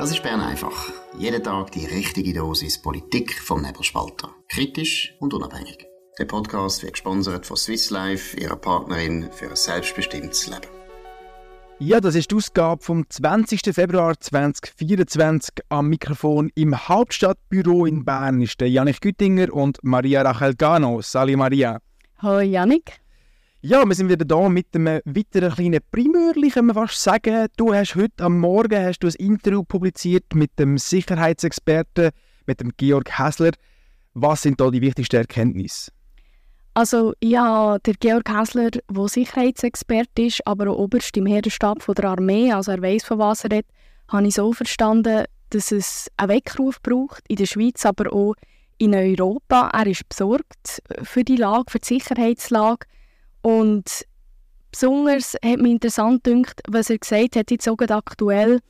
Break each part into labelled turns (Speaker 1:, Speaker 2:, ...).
Speaker 1: Das ist Bern einfach. Jeden Tag die richtige Dosis Politik vom Nebelspalter. Kritisch und unabhängig. Der Podcast wird gesponsert von Swiss Life, ihrer Partnerin für ein selbstbestimmtes Leben.
Speaker 2: Ja, das ist die Ausgabe vom 20. Februar 2024. Am Mikrofon im Hauptstadtbüro in Bern ist der Janik Güttinger und Maria Rachel Gano. Sali Maria.
Speaker 3: Hallo Janik.
Speaker 2: Ja, wir sind wieder da mit einem weiteren kleinen Primörli, kann man fast sagen. Du hast heute am Morgen hast du ein Interview publiziert mit dem Sicherheitsexperten, mit dem Georg Häsler. Was sind da die wichtigsten Erkenntnisse?
Speaker 3: Also ja, der Georg Häsler, der Sicherheitsexperte ist, aber auch Oberst im Heerestab der Armee, also er weiß von was er redet, habe ich so verstanden, dass es einen Weckruf braucht, in der Schweiz, aber auch in Europa. Er ist besorgt für die Lage, für die Sicherheitslage und besonders hat mich interessant gedacht, was er gesagt hat, jetzt sogar aktuell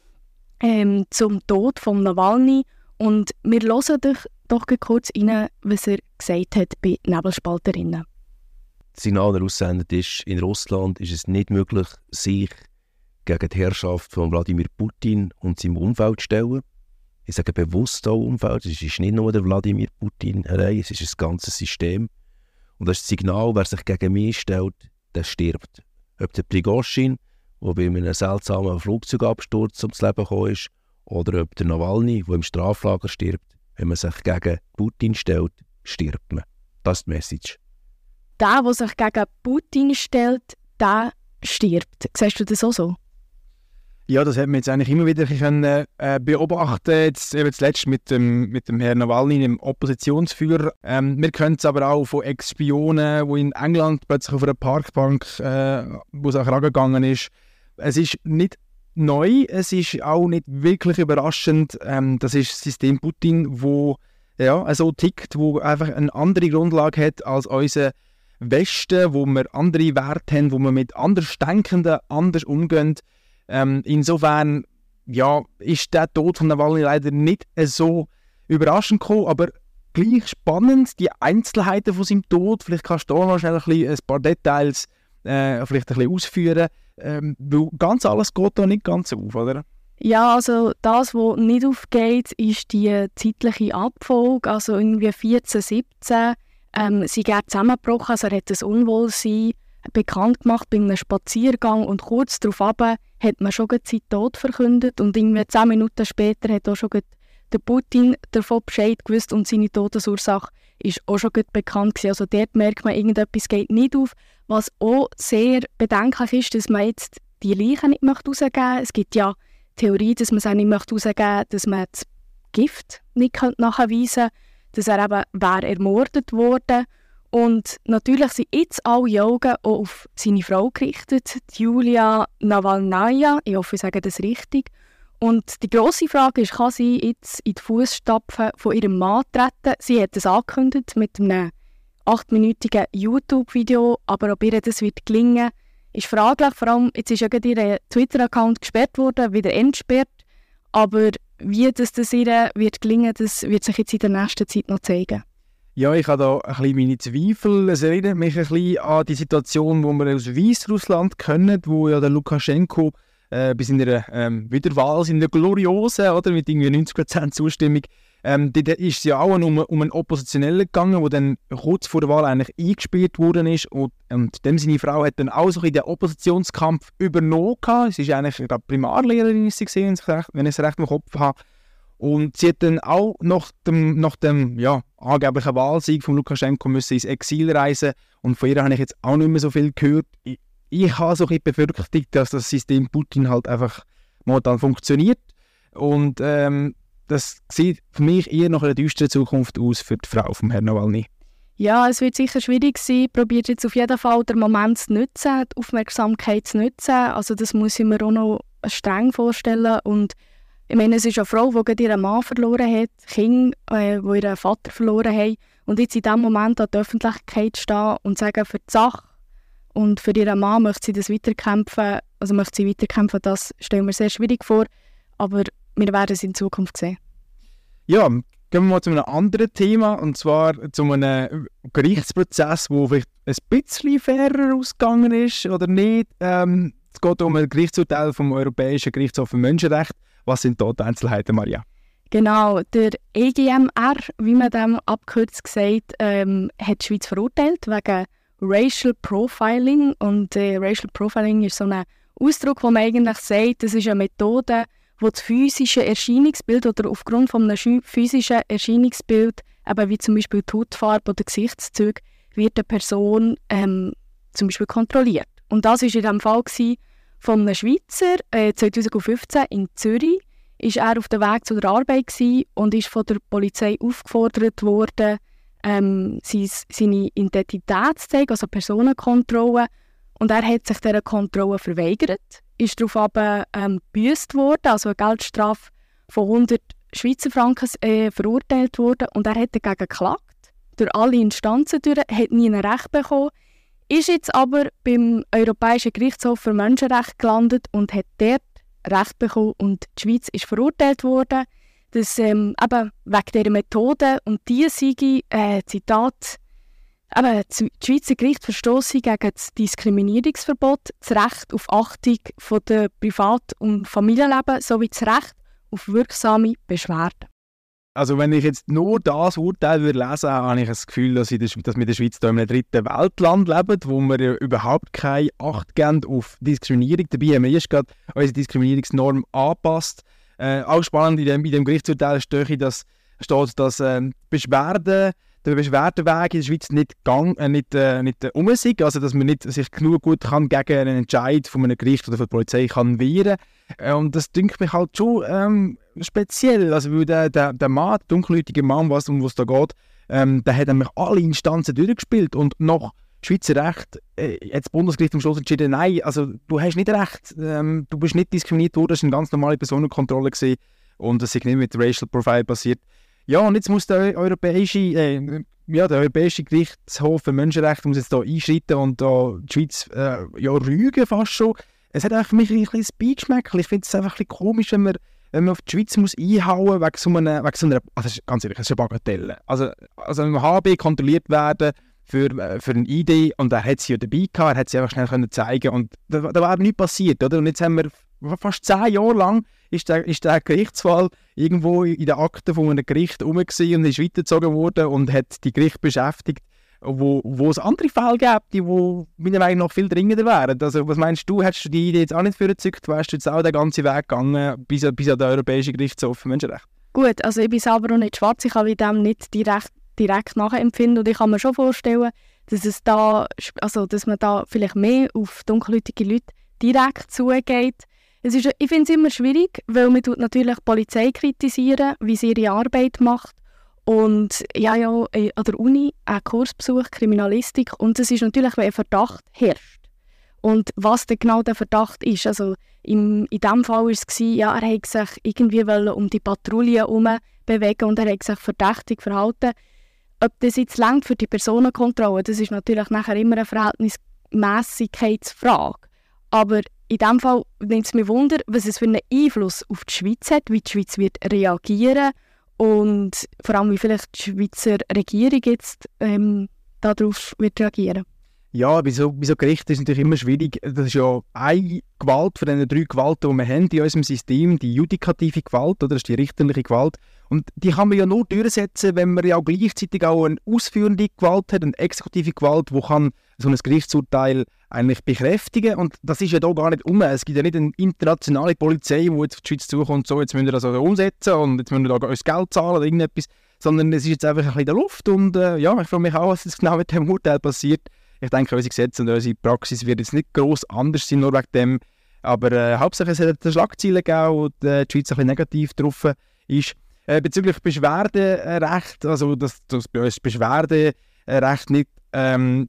Speaker 3: ähm, zum Tod von Nawalny. Und wir hören doch, doch kurz rein, was er gesagt hat bei Nebelspalterinnen.
Speaker 4: Das Signal, das aussendet ist, in Russland ist es nicht möglich, sich gegen die Herrschaft von Wladimir Putin und seinem Umfeld zu stellen. Ich sage bewusst auch Umfeld, es ist nicht nur der Wladimir Putin allein, es ist ein ganzes System. Und das ist das Signal, wer sich gegen mich stellt, der stirbt. Ob der Prigozhin, der bei einem seltsamen Flugzeugabsturz ums Leben gekommen ist, oder ob der Nawalny, der im Straflager stirbt, wenn man sich gegen Putin stellt, stirbt man. Das ist die Message.
Speaker 3: Der, der sich gegen Putin stellt, der stirbt. Siehst du das auch so?
Speaker 2: Ja, das hat man jetzt eigentlich immer wieder können, äh, beobachten jetzt eben zuletzt mit dem, mit dem Herrn Nawalny, dem Oppositionsführer. Ähm, wir können es aber auch von Ex-Spionen, die in England plötzlich auf einer Parkbank, äh, wo es auch rangegangen ist. Es ist nicht neu, es ist auch nicht wirklich überraschend. Ähm, das ist das System Putin, wo ja, so tickt, wo einfach eine andere Grundlage hat als unser Westen, wo wir andere Werte haben, wo wir mit Andersdenkenden anders umgehen. Ähm, insofern ja, ist der Tod von Nawalny leider nicht so überraschend gekommen, aber gleich spannend, die Einzelheiten von seinem Tod. Vielleicht kannst du da noch schnell ein, bisschen, ein paar Details äh, vielleicht ein bisschen ausführen, ähm, weil ganz alles geht da nicht ganz auf, oder?
Speaker 3: Ja, also das, was nicht aufgeht, ist die zeitliche Abfolge. Also irgendwie 14, 17 ähm, sie sind zusammengebrochen, also er hat das Unwohlsein bekannt gemacht bei einem Spaziergang und kurz darauf hat man schon seinen Tod verkündet und irgendwie zehn Minuten später hat auch schon der Putin davon Bescheid gewusst und seine Todesursache ist auch schon bekannt gewesen. Also dort merkt man, irgendetwas geht nicht auf. Was auch sehr bedenklich ist, dass man jetzt die Leichen nicht rausgeben möchte. Es gibt ja Theorie, dass man es auch nicht rausgeben möchte, dass man das Gift nicht nachweisen könnte, dass er eben wäre ermordet wurde und natürlich sind jetzt alle Augen auch auf seine Frau gerichtet, Julia Nawalnaya. Ich hoffe, ich sage das richtig. Und die grosse Frage ist, kann sie jetzt in die Fußstapfen von ihrem Mann treten? Sie hat es angekündigt mit einem achtminütigen YouTube-Video, aber ob ihr das wird gelingen, ist fraglich. Vor allem, jetzt ist ja ihr Twitter-Account gesperrt worden, wieder entsperrt. Aber wie das, das ihr wird gelingen, das wird sich jetzt in der nächsten Zeit noch zeigen.
Speaker 2: Ja, ich habe da ein bisschen meine Zweifel. Es erinnert mich ein bisschen an die Situation, die wir aus Weißrussland kennen, wo ja der Lukaschenko äh, bei seiner ähm, Wiederwahl, seiner Gloriose, oder, mit irgendwie 90% Zustimmung, ähm, da ist es ja auch um, um einen Oppositionellen gegangen, der dann kurz vor der Wahl eigentlich eingespielt worden ist und, und dem seine Frau hat dann auch so in den Oppositionskampf übernommen. Sie ist eigentlich Primarlehrerin, ist wenn ich es recht im Kopf habe. Und sie hat dann auch nach dem, nach dem ja, angeblichen Wahlsieg von Lukaschenko müssen ins Exil reisen. Und von ihr habe ich jetzt auch nicht mehr so viel gehört. Ich, ich habe so ein befürchtet, dass das System Putin halt einfach momentan funktioniert. Und ähm, das sieht für mich eher nach einer düsteren Zukunft aus für die Frau von Herrn Nawalny.
Speaker 3: Ja, es wird sicher schwierig sein. Probiert jetzt auf jeden Fall den Moment zu nutzen, die Aufmerksamkeit zu nutzen. Also das muss ich mir auch noch streng vorstellen. Und ich meine, es ist eine Frau, die ihren Mann verloren hat, Kinder, äh, die ihren Vater verloren haben. Und jetzt in diesem Moment an die Öffentlichkeit stehen und sagen, für die Sache und für ihren Mann möchte sie das weiterkämpfen, also möchte sie weiterkämpfen, das stellen wir sehr schwierig vor. Aber wir werden es in Zukunft sehen.
Speaker 2: Ja, gehen wir mal zu einem anderen Thema, und zwar zu einem Gerichtsprozess, wo vielleicht ein bisschen fairer ausgegangen ist oder nicht. Ähm, es geht um ein Gerichtsurteil vom Europäischen Gerichtshof für Menschenrechte. Was sind dort Einzelheiten, Maria?
Speaker 3: Genau, der EGMR, wie man dem abkürzt sagt, ähm, hat die Schweiz verurteilt wegen Racial Profiling. Und äh, Racial Profiling ist so ein Ausdruck, wo man eigentlich sagt, das ist eine Methode, wo das physische Erscheinungsbild oder aufgrund von einem physischen Erscheinungsbild, eben wie zum Beispiel die Hautfarbe oder Gesichtszüge, wird eine Person ähm, zum Beispiel kontrolliert. Und das war in dem Fall von einem Schweizer äh, 2015 in Zürich. Ist er auf dem Weg zu der Arbeit und ist von der Polizei aufgefordert worden, ähm, seine Identität zu zeigen, also Personenkontrolle. Und er hat sich dieser Kontrolle verweigert, ist darauf aber ähm, gebüßt worden, also eine Geldstrafe von 100 Schweizer Franken äh, verurteilt worden und er hat dagegen geklagt, durch alle Instanzen durch, hat nie ein Recht bekommen, ist jetzt aber beim Europäischen Gerichtshof für Menschenrechte gelandet und hat dort Recht bekommen und die Schweiz ist verurteilt worden, dass ähm, eben wegen dieser Methode und diese Siege, äh, Zitat, eben, das Schweizer Gericht verstoßen gegen das Diskriminierungsverbot, das Recht auf Achtung von der Privat- und Familienleben sowie das Recht auf wirksame Beschwerden.
Speaker 2: Also wenn ich jetzt nur das Urteil würde lesen habe ich das Gefühl, dass, ich, dass wir in der Schweiz in einem dritten Weltland leben, wo wir überhaupt keine Acht geben auf Diskriminierung. Dabei haben wir erst gerade unsere Diskriminierungsnorm angepasst. Äh, auch spannend in dem, in dem Gerichtsurteil steht, dass, steht, dass äh, Beschwerden der Beschwerdeweg in der Schweiz nicht, gang, äh, nicht, äh, nicht äh, um ist, also dass man nicht sich genug gut kann gegen einen Entscheid von einem Gericht oder von der Polizei kann wehren äh, und das dünkt mich halt schon ähm, speziell, also weil der, der, der Mann, der dunkelhäutige Mann, was, um was da geht, ähm, der hat nämlich alle Instanzen durchgespielt und noch Schweizer Recht äh, hat das Bundesgericht am Schluss entschieden, nein, also du hast nicht recht, ähm, du bist nicht diskriminiert worden, das war eine ganz normale Personenkontrolle gewesen, und das ist nicht mit Racial Profile passiert. Ja, und jetzt muss der europäische, äh, ja, der europäische Gerichtshof für Menschenrechte muss jetzt da einschreiten und da die Schweiz äh, ja, rügen fast schon. Es hat für mich ein bisschen Beigeschmäckchen. Ich finde es einfach ein bisschen komisch, wenn man, wenn man auf die Schweiz muss einhauen wegen so einer, wegen so einer also ganz ehrlich, das ist eine Bagatelle. Also, also wenn HB kontrolliert werden für, äh, für eine Idee und er hat sie ja dabei gehabt, er hat sie einfach schnell können zeigen und da, da war nichts passiert, oder? Und jetzt haben wir fast zehn Jahre lang ist der, ist der Gerichtsfall irgendwo in den Akten von einem Gericht herum und ist weitergezogen worden und hat die Gericht beschäftigt, wo, wo es andere Fälle gibt, die wo meiner Meinung nach viel dringender wären. Also was meinst du, hättest du die Idee jetzt auch nicht vorgezückt, wärst du jetzt auch den ganzen Weg gegangen bis, bis an den Europäischen Gerichtshof? Für Menschenrechte?
Speaker 3: Gut, also ich bin selber auch nicht schwarz, ich kann dem nicht direkt, direkt nachempfinden. Und ich kann mir schon vorstellen, dass es da, also dass man da vielleicht mehr auf dunkelhäutige Leute direkt zugeht, es ist, ich finde es immer schwierig, weil man tut natürlich die Polizei kritisieren, wie sie ihre Arbeit macht. Und ja, ja, äh, an der Uni einen Kursbesuch Kriminalistik und es ist natürlich, wenn ein Verdacht herrscht. Und was denn genau der Verdacht ist, also im, in diesem Fall war es, ja, er hat sich irgendwie um die Patrouille herum bewegen und er hat sich verdächtig verhalten. Ob das jetzt längt für die Personenkontrolle, das ist natürlich nachher immer eine Verhältnismäßigkeitsfrage. Aber in diesem Fall nimmt es mich Wunder, was es für einen Einfluss auf die Schweiz hat, wie die Schweiz wird reagieren und vor allem, wie vielleicht die Schweizer Regierung jetzt ähm, darauf wird reagieren
Speaker 2: ja, bei so, bei so Gerichten ist es natürlich immer schwierig. Das ist ja eine Gewalt von den drei Gewalten, die wir haben in unserem System, die judikative Gewalt, oder das ist die richterliche Gewalt. Und die kann man ja nur durchsetzen, wenn man ja auch gleichzeitig auch eine ausführende Gewalt hat, eine exekutive Gewalt, wo kann so ein Gerichtsurteil eigentlich bekräftigen. Und das ist ja da gar nicht um. Es gibt ja nicht eine internationale Polizei, die jetzt auf die Schweiz zukommt, so, jetzt müssen wir das also umsetzen und jetzt müssen wir da uns Geld zahlen oder irgendetwas. Sondern es ist jetzt einfach ein bisschen in der Luft. Und äh, ja, ich frage mich auch, was jetzt genau mit dem Urteil passiert. Ich denke, unsere Gesetze und unsere Praxis wird jetzt nicht gross anders sein, nur wegen dem. Aber äh, Hauptsache, es hat Schlagzeilen gegeben und äh, die Schweiz ein bisschen negativ drauf ist. Äh, bezüglich Beschwerderecht, also dass, dass bei uns Beschwerderecht nicht ähm,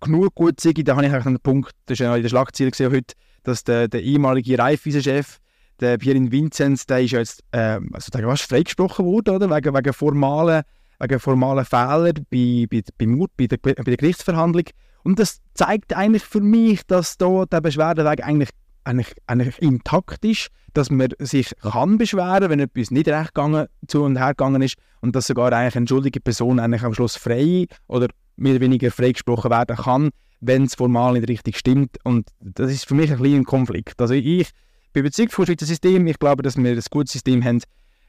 Speaker 2: genug gut sei, da habe ich einen Punkt, das ist ja in der Schlagzeile gesehen heute, dass der, der ehemalige Raiffeisen-Chef, der Pierin Vinzenz, der ist ja jetzt äh, also der ist freigesprochen worden, oder? Wegen, wegen formalen wegen formalen Fehlern bei, bei, bei, bei, der, bei der Gerichtsverhandlung. Und das zeigt eigentlich für mich, dass da der Beschwerdeweg eigentlich, eigentlich, eigentlich intakt ist, dass man sich kann beschweren, wenn etwas nicht recht gegangen, zu und her gegangen ist und dass sogar eigentlich eine schuldige Person eigentlich am Schluss frei oder mehr oder weniger freigesprochen werden kann, wenn es formal nicht richtig stimmt. Und das ist für mich ein kleiner Konflikt. Also ich bin überzeugt vom Schweizer System. Ich glaube, dass wir ein gutes System haben.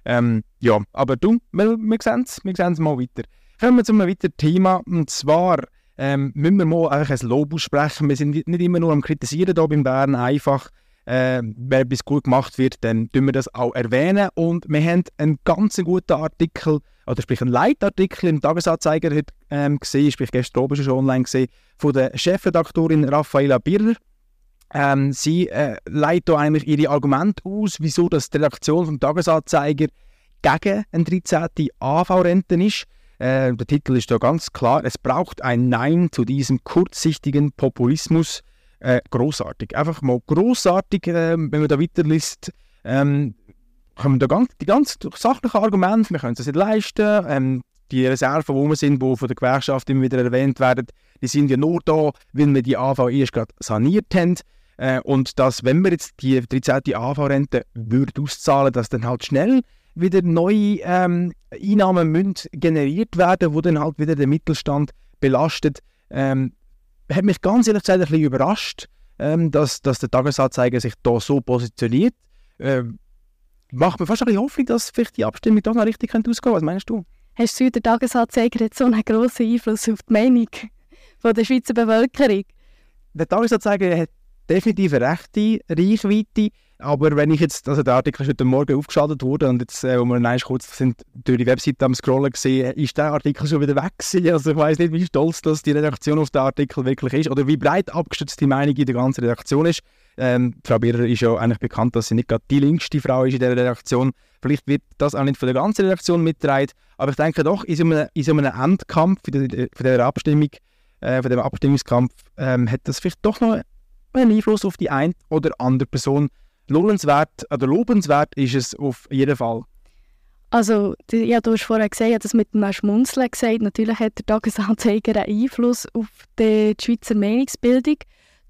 Speaker 2: Ähm, ja, aber du, wir, wir sehen es wir sehen's mal weiter. Kommen wir zu einem weiteren Thema. Und zwar ähm, müssen wir mal ein Lob aussprechen. Wir sind nicht immer nur am Kritisieren hier beim Bern. Einfach, äh, wenn etwas gut gemacht wird, dann tun wir das auch erwähnen. Und wir haben einen ganz guten Artikel, oder sprich einen Leitartikel im Tagesanzeiger heute ähm, gesehen, sprich gestern oben schon online gesehen, von der Chefredaktorin Raffaella Birrer. Ähm, sie äh, leitet eigentlich ihre Argumente aus, wieso das die Redaktion vom Tagesanzeiger gegen eine 13. AV-Rente ist. Äh, der Titel ist da ganz klar. Es braucht ein Nein zu diesem kurzsichtigen Populismus. Äh, großartig. Einfach mal großartig, äh, wenn man da weiterliest. Ähm, kommen da ganz, die ganz sachlichen Argumente, wir können es nicht leisten. Ähm, die Reserven, wo wir sind, die von der Gewerkschaft immer wieder erwähnt werden, die sind ja nur da, weil wir die AV erst gerade saniert haben. Äh, und dass, wenn wir jetzt die 13. AV-Rente auszahlen, dass dann halt schnell wieder neue ähm, Einnahmen müssen generiert werden, wo dann halt wieder den Mittelstand belastet. Ähm, hat mich ganz ehrlich gesagt ein bisschen überrascht, ähm, dass, dass der Tagesanzeiger sich da so positioniert. Ähm, macht mir fast ein bisschen Hoffnung, dass vielleicht die Abstimmung doch noch richtig ausgehen könnte. Was meinst du?
Speaker 3: Hast du, der Tagesanzeiger hat so einen grossen Einfluss auf die Meinung von der Schweizer Bevölkerung?
Speaker 2: Der Tagesanzeiger hat definitiv eine rechte Reichweite. Aber wenn ich jetzt, also der Artikel ist heute Morgen aufgeschaltet worden und jetzt, äh, wo wir kurz sind, durch die Webseite am Scrollen gesehen, ist der Artikel schon wieder weg gewesen. Also ich weiß nicht, wie stolz dass die Redaktion auf den Artikel wirklich ist oder wie breit abgestützt die Meinung in der ganzen Redaktion ist. Ähm, Frau Birrer ist ja eigentlich bekannt, dass sie nicht gerade die linkste Frau ist in der Redaktion. Vielleicht wird das auch nicht von der ganzen Redaktion mitgetragen, aber ich denke doch, in so einem, in so einem Endkampf, von der Abstimmung, äh, von dem Abstimmungskampf, ähm, hat das vielleicht doch noch einen Einfluss auf die eine oder andere Person. Lohnenswert oder lobenswert ist es auf jeden Fall.
Speaker 3: Also, ja, du hast vorher gesagt, das mit dem Schmunzeln gesagt. Natürlich hat der Tagesanzeiger einen Einfluss auf die Schweizer Meinungsbildung.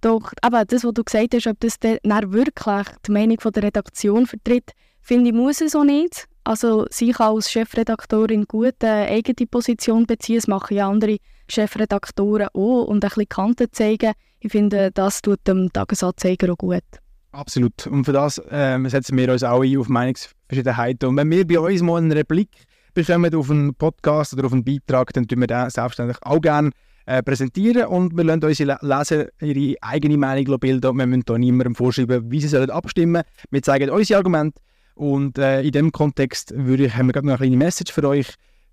Speaker 3: Doch aber das, was du gesagt hast, ob das dann wirklich die Meinung der Redaktion vertritt, finde ich, muss es auch nicht. Also sich als Chefredaktorin gut eine eigene Position beziehen, das machen ja andere Chefredaktoren auch und ein bisschen Kanten zeigen. Ich finde, das tut dem Tagesanzeiger auch gut.
Speaker 2: Absolut. Und für das ähm, setzen wir uns auch ein auf Meinungsverschiedenheiten. Und wenn wir bei uns mal einen Replik bekommen auf einen Podcast oder auf einen Beitrag, dann tun wir den selbstverständlich auch gerne äh, präsentieren und wir lassen unsere Leser ihre eigene Meinung bilden wir müssen da niemandem vorschreiben, wie sie sollen abstimmen Wir zeigen unsere Argumente und äh, in diesem Kontext würde ich, haben wir gerade noch eine kleine Message für euch,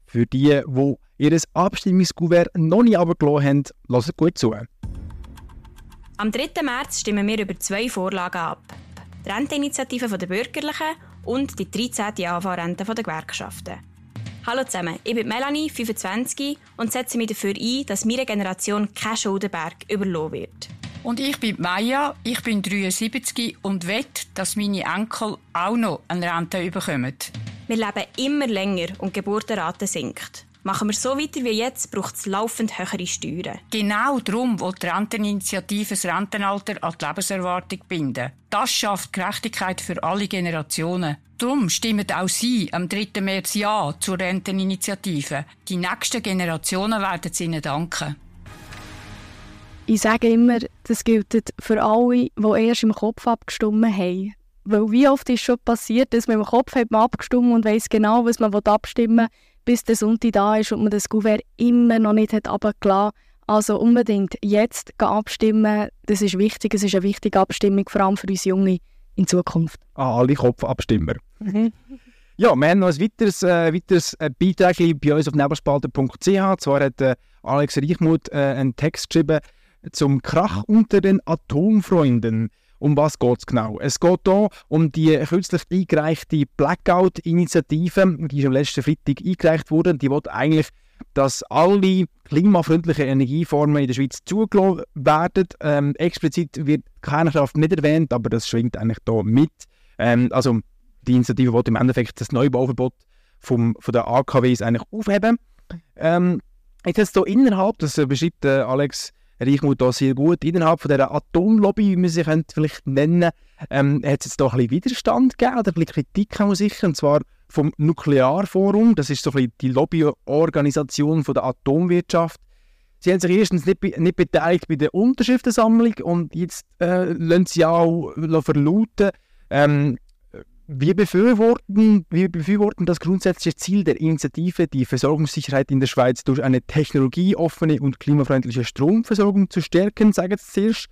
Speaker 2: für die, die ihr Abstimmungskuvert noch nicht abgelassen haben. Lasst gut zu.
Speaker 5: Am 3. März stimmen wir über zwei Vorlagen ab. Die Renteninitiative der Bürgerlichen und die 13. AV-Rente der Gewerkschaften. Hallo zusammen, ich bin Melanie, 25 und setze mich dafür ein, dass meine Generation kein Schuldenberg überlassen wird.
Speaker 6: Und ich bin Maya, ich bin 73 und wette, dass meine Enkel auch noch eine Rente bekommen.
Speaker 5: Wir leben immer länger und die Geburtenrate sinkt. Machen wir so weiter wie jetzt, braucht es laufend höhere Steuern.
Speaker 6: Genau darum will die Renteninitiative das Rentenalter an die Lebenserwartung binden. Das schafft Gerechtigkeit für alle Generationen. Darum stimmen auch Sie am 3. März Ja zur Renteninitiative. Die nächsten Generationen werden es Ihnen danken.
Speaker 3: Ich sage immer, das gilt für alle, die erst im Kopf abgestimmt haben. Weil wie oft ist schon passiert, dass man im Kopf hat man abgestimmt und weiß genau, was man abstimmen will bis der Sonntag da ist und man das Kuvert immer noch nicht hat runtergelassen Also unbedingt jetzt abstimmen. Das ist wichtig. Es ist eine wichtige Abstimmung, vor allem für uns Junge in Zukunft.
Speaker 2: Ah, alle Kopfabstimmer. Mhm. Ja, wir haben noch ein weiteres, äh, weiteres äh, Beitrag bei uns auf nebelspalter.ch. Zwar hat äh, Alex Reichmuth äh, einen Text geschrieben zum Krach unter den Atomfreunden. Um was geht es genau? Es geht hier um die kürzlich eingereichte Blackout-Initiative, die ist am letzten Freitag eingereicht wurde. Die will eigentlich, dass alle klimafreundlichen Energieformen in der Schweiz zugelassen werden. Ähm, explizit wird Kernkraft nicht erwähnt, aber das schwingt eigentlich hier mit. Ähm, also die Initiative will im Endeffekt das Neubauverbot vom, von der AKWs eigentlich aufheben. Ähm, jetzt hier innerhalb, das beschreibt äh, Alex Reichmuth da sehr gut. Innerhalb von dieser Atomlobby, wie man sie vielleicht nennen ähm, hat es jetzt da ein bisschen Widerstand gegeben oder ein bisschen Kritik auch sicher, und zwar vom Nuklearforum. Das ist so ein die Lobbyorganisation von der Atomwirtschaft. Sie haben sich erstens nicht, nicht beteiligt bei der Unterschriftensammlung und jetzt äh, lassen sie auch verlauten, ähm, wir befürworten, wir befürworten das grundsätzliche Ziel der Initiative, die Versorgungssicherheit in der Schweiz durch eine technologieoffene und klimafreundliche Stromversorgung zu stärken, sagen sie zuerst.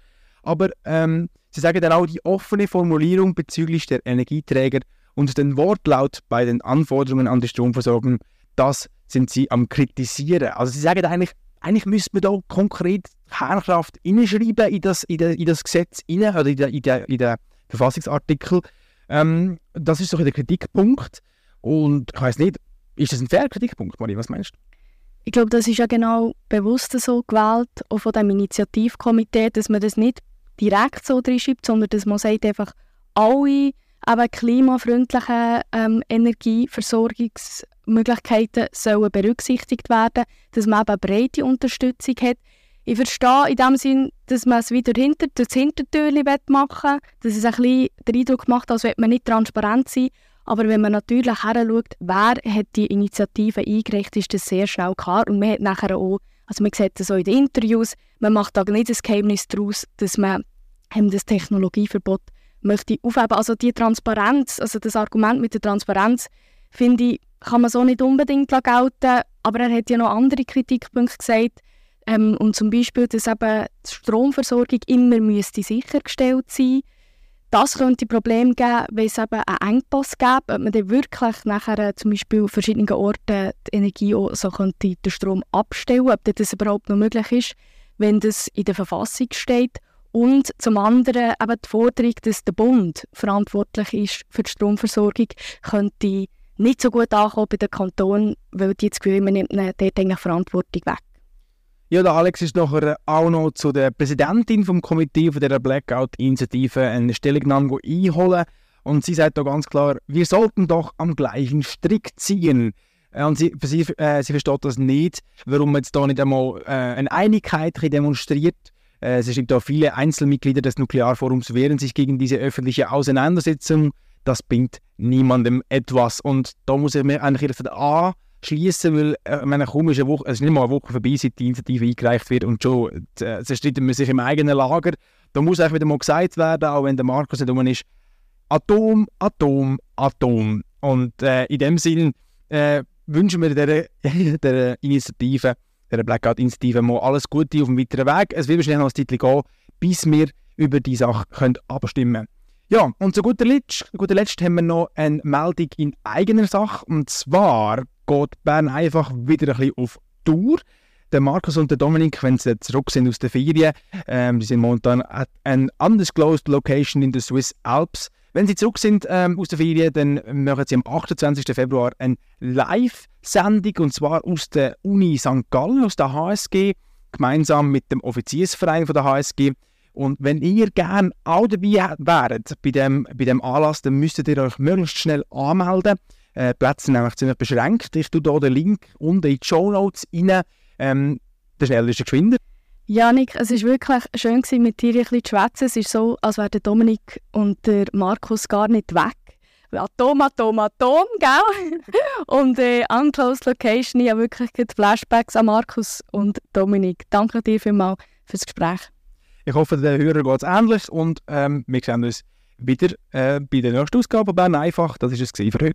Speaker 2: Aber ähm, sie sagen dann auch die offene Formulierung bezüglich der Energieträger und den Wortlaut bei den Anforderungen an die Stromversorgung, das sind sie am kritisieren. Also sie sagen eigentlich, eigentlich müsste man da konkret Kernkraft hineinschreiben in das, in, in das Gesetz rein, oder in den in der Verfassungsartikel. Ähm, das ist so der Kritikpunkt. Und ich weiß nicht, ist das ein fairer Kritikpunkt, Marie? Was meinst du?
Speaker 3: Ich glaube, das ist ja genau bewusst so gewählt, auch von dem Initiativkomitee, dass man das nicht direkt so reinschreibt, sondern dass man sagt einfach, alle eben klimafreundlichen ähm, Energieversorgungsmöglichkeiten sollen berücksichtigt werden, dass man eben breite Unterstützung hat. Ich verstehe in dem Sinn, dass man es wieder hinter das Hintertürchen machen will, dass es ein bisschen den Eindruck macht, als würde man nicht transparent sein. Aber wenn man natürlich heranschaut, wer hat die Initiative eingereicht, ist das sehr schnell klar. Und man hat nachher auch, also man sieht das auch in den Interviews, man macht da nicht das Geheimnis daraus, dass man das Technologieverbot möchte aufheben. Also die Transparenz, also das Argument mit der Transparenz, finde ich, kann man so nicht unbedingt gelten. Aber er hat ja noch andere Kritikpunkte gesagt, ähm, und zum Beispiel, dass eben die Stromversorgung immer müsste sichergestellt sein das könnte Probleme geben, wenn es eben einen Engpass gäbe, ob man dann wirklich nachher äh, zum Beispiel an verschiedenen Orten die Energie so könnte den Strom abstellen, ob das überhaupt noch möglich ist, wenn das in der Verfassung steht. Und zum anderen eben die Forderung, dass der Bund verantwortlich ist für die Stromversorgung, könnte nicht so gut ankommen bei den Kantonen, weil die das Gefühl, man nimmt dort eigentlich Verantwortung weg.
Speaker 2: Ja, der Alex ist nachher auch noch zu der Präsidentin vom Komitee von der Blackout-Initiative eine Stellungnahme einholen. Und sie sagt da ganz klar, wir sollten doch am gleichen Strick ziehen. Äh, und sie, sie, äh, sie versteht das nicht, warum man jetzt da nicht einmal äh, eine Einigkeit demonstriert. Äh, sie schreibt da, viele Einzelmitglieder des Nuklearforums wehren sich gegen diese öffentliche Auseinandersetzung. Das bringt niemandem etwas. Und da muss ich mir eigentlich jetzt A schließen, weil äh, meine, eine Woche, es ist nicht mal eine Woche vorbei, seit die Initiative eingereicht wird und schon äh, zerstreiten wir sich im eigenen Lager. Da muss eigentlich wieder mal gesagt werden, auch wenn der Markus nicht rum ist, Atom, Atom, Atom. Und äh, in dem Sinn äh, wünschen wir der, der Initiative, der Blackout-Initiative mal alles Gute auf dem weiteren Weg. Es wird wahrscheinlich noch ein Titel gehen, bis wir über die Sache können abstimmen können. Ja, und zu guter Letzt, guter Letzt haben wir noch eine Meldung in eigener Sache. Und zwar geht Bern einfach wieder ein bisschen auf Tour. Der Markus und der Dominik, wenn sie zurück sind aus der Ferien, ähm, die sind momentan at an undisclosed location in the Swiss Alps. Wenn sie zurück sind ähm, aus der Ferien, dann machen sie am 28. Februar eine Live-Sendung und zwar aus der Uni St. Gallen, aus der HSG, gemeinsam mit dem Offiziersverein von der HSG. Und wenn ihr gerne auch dabei wäret bei dem, bei dem Anlass, dann müsstet ihr euch möglichst schnell anmelden. Äh, Plätze sind nämlich ziemlich beschränkt. Ich tue hier den Link unten in die Show Notes rein. Ähm, der schnell ist der geschwinder.
Speaker 3: Janik, es war wirklich schön, mit dir ein bisschen zu schwätzen. Es ist so, als wären Dominik und der Markus gar nicht weg. Atom, Atom, Atom, gell? und äh, Unclosed Location, ich habe wirklich Flashbacks an Markus und Dominik. Danke dir vielmals fürs Gespräch.
Speaker 2: Ich hoffe, den Hörern geht es ähnlich und ähm, wir sehen uns wieder äh, bei der nächsten Ausgabe Bern einfach. Das war es für heute.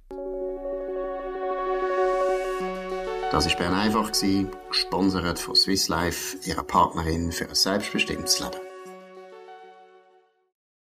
Speaker 1: Das war Bern einfach, gesponsert von Swiss Life, ihrer Partnerin für ein selbstbestimmtes Leben.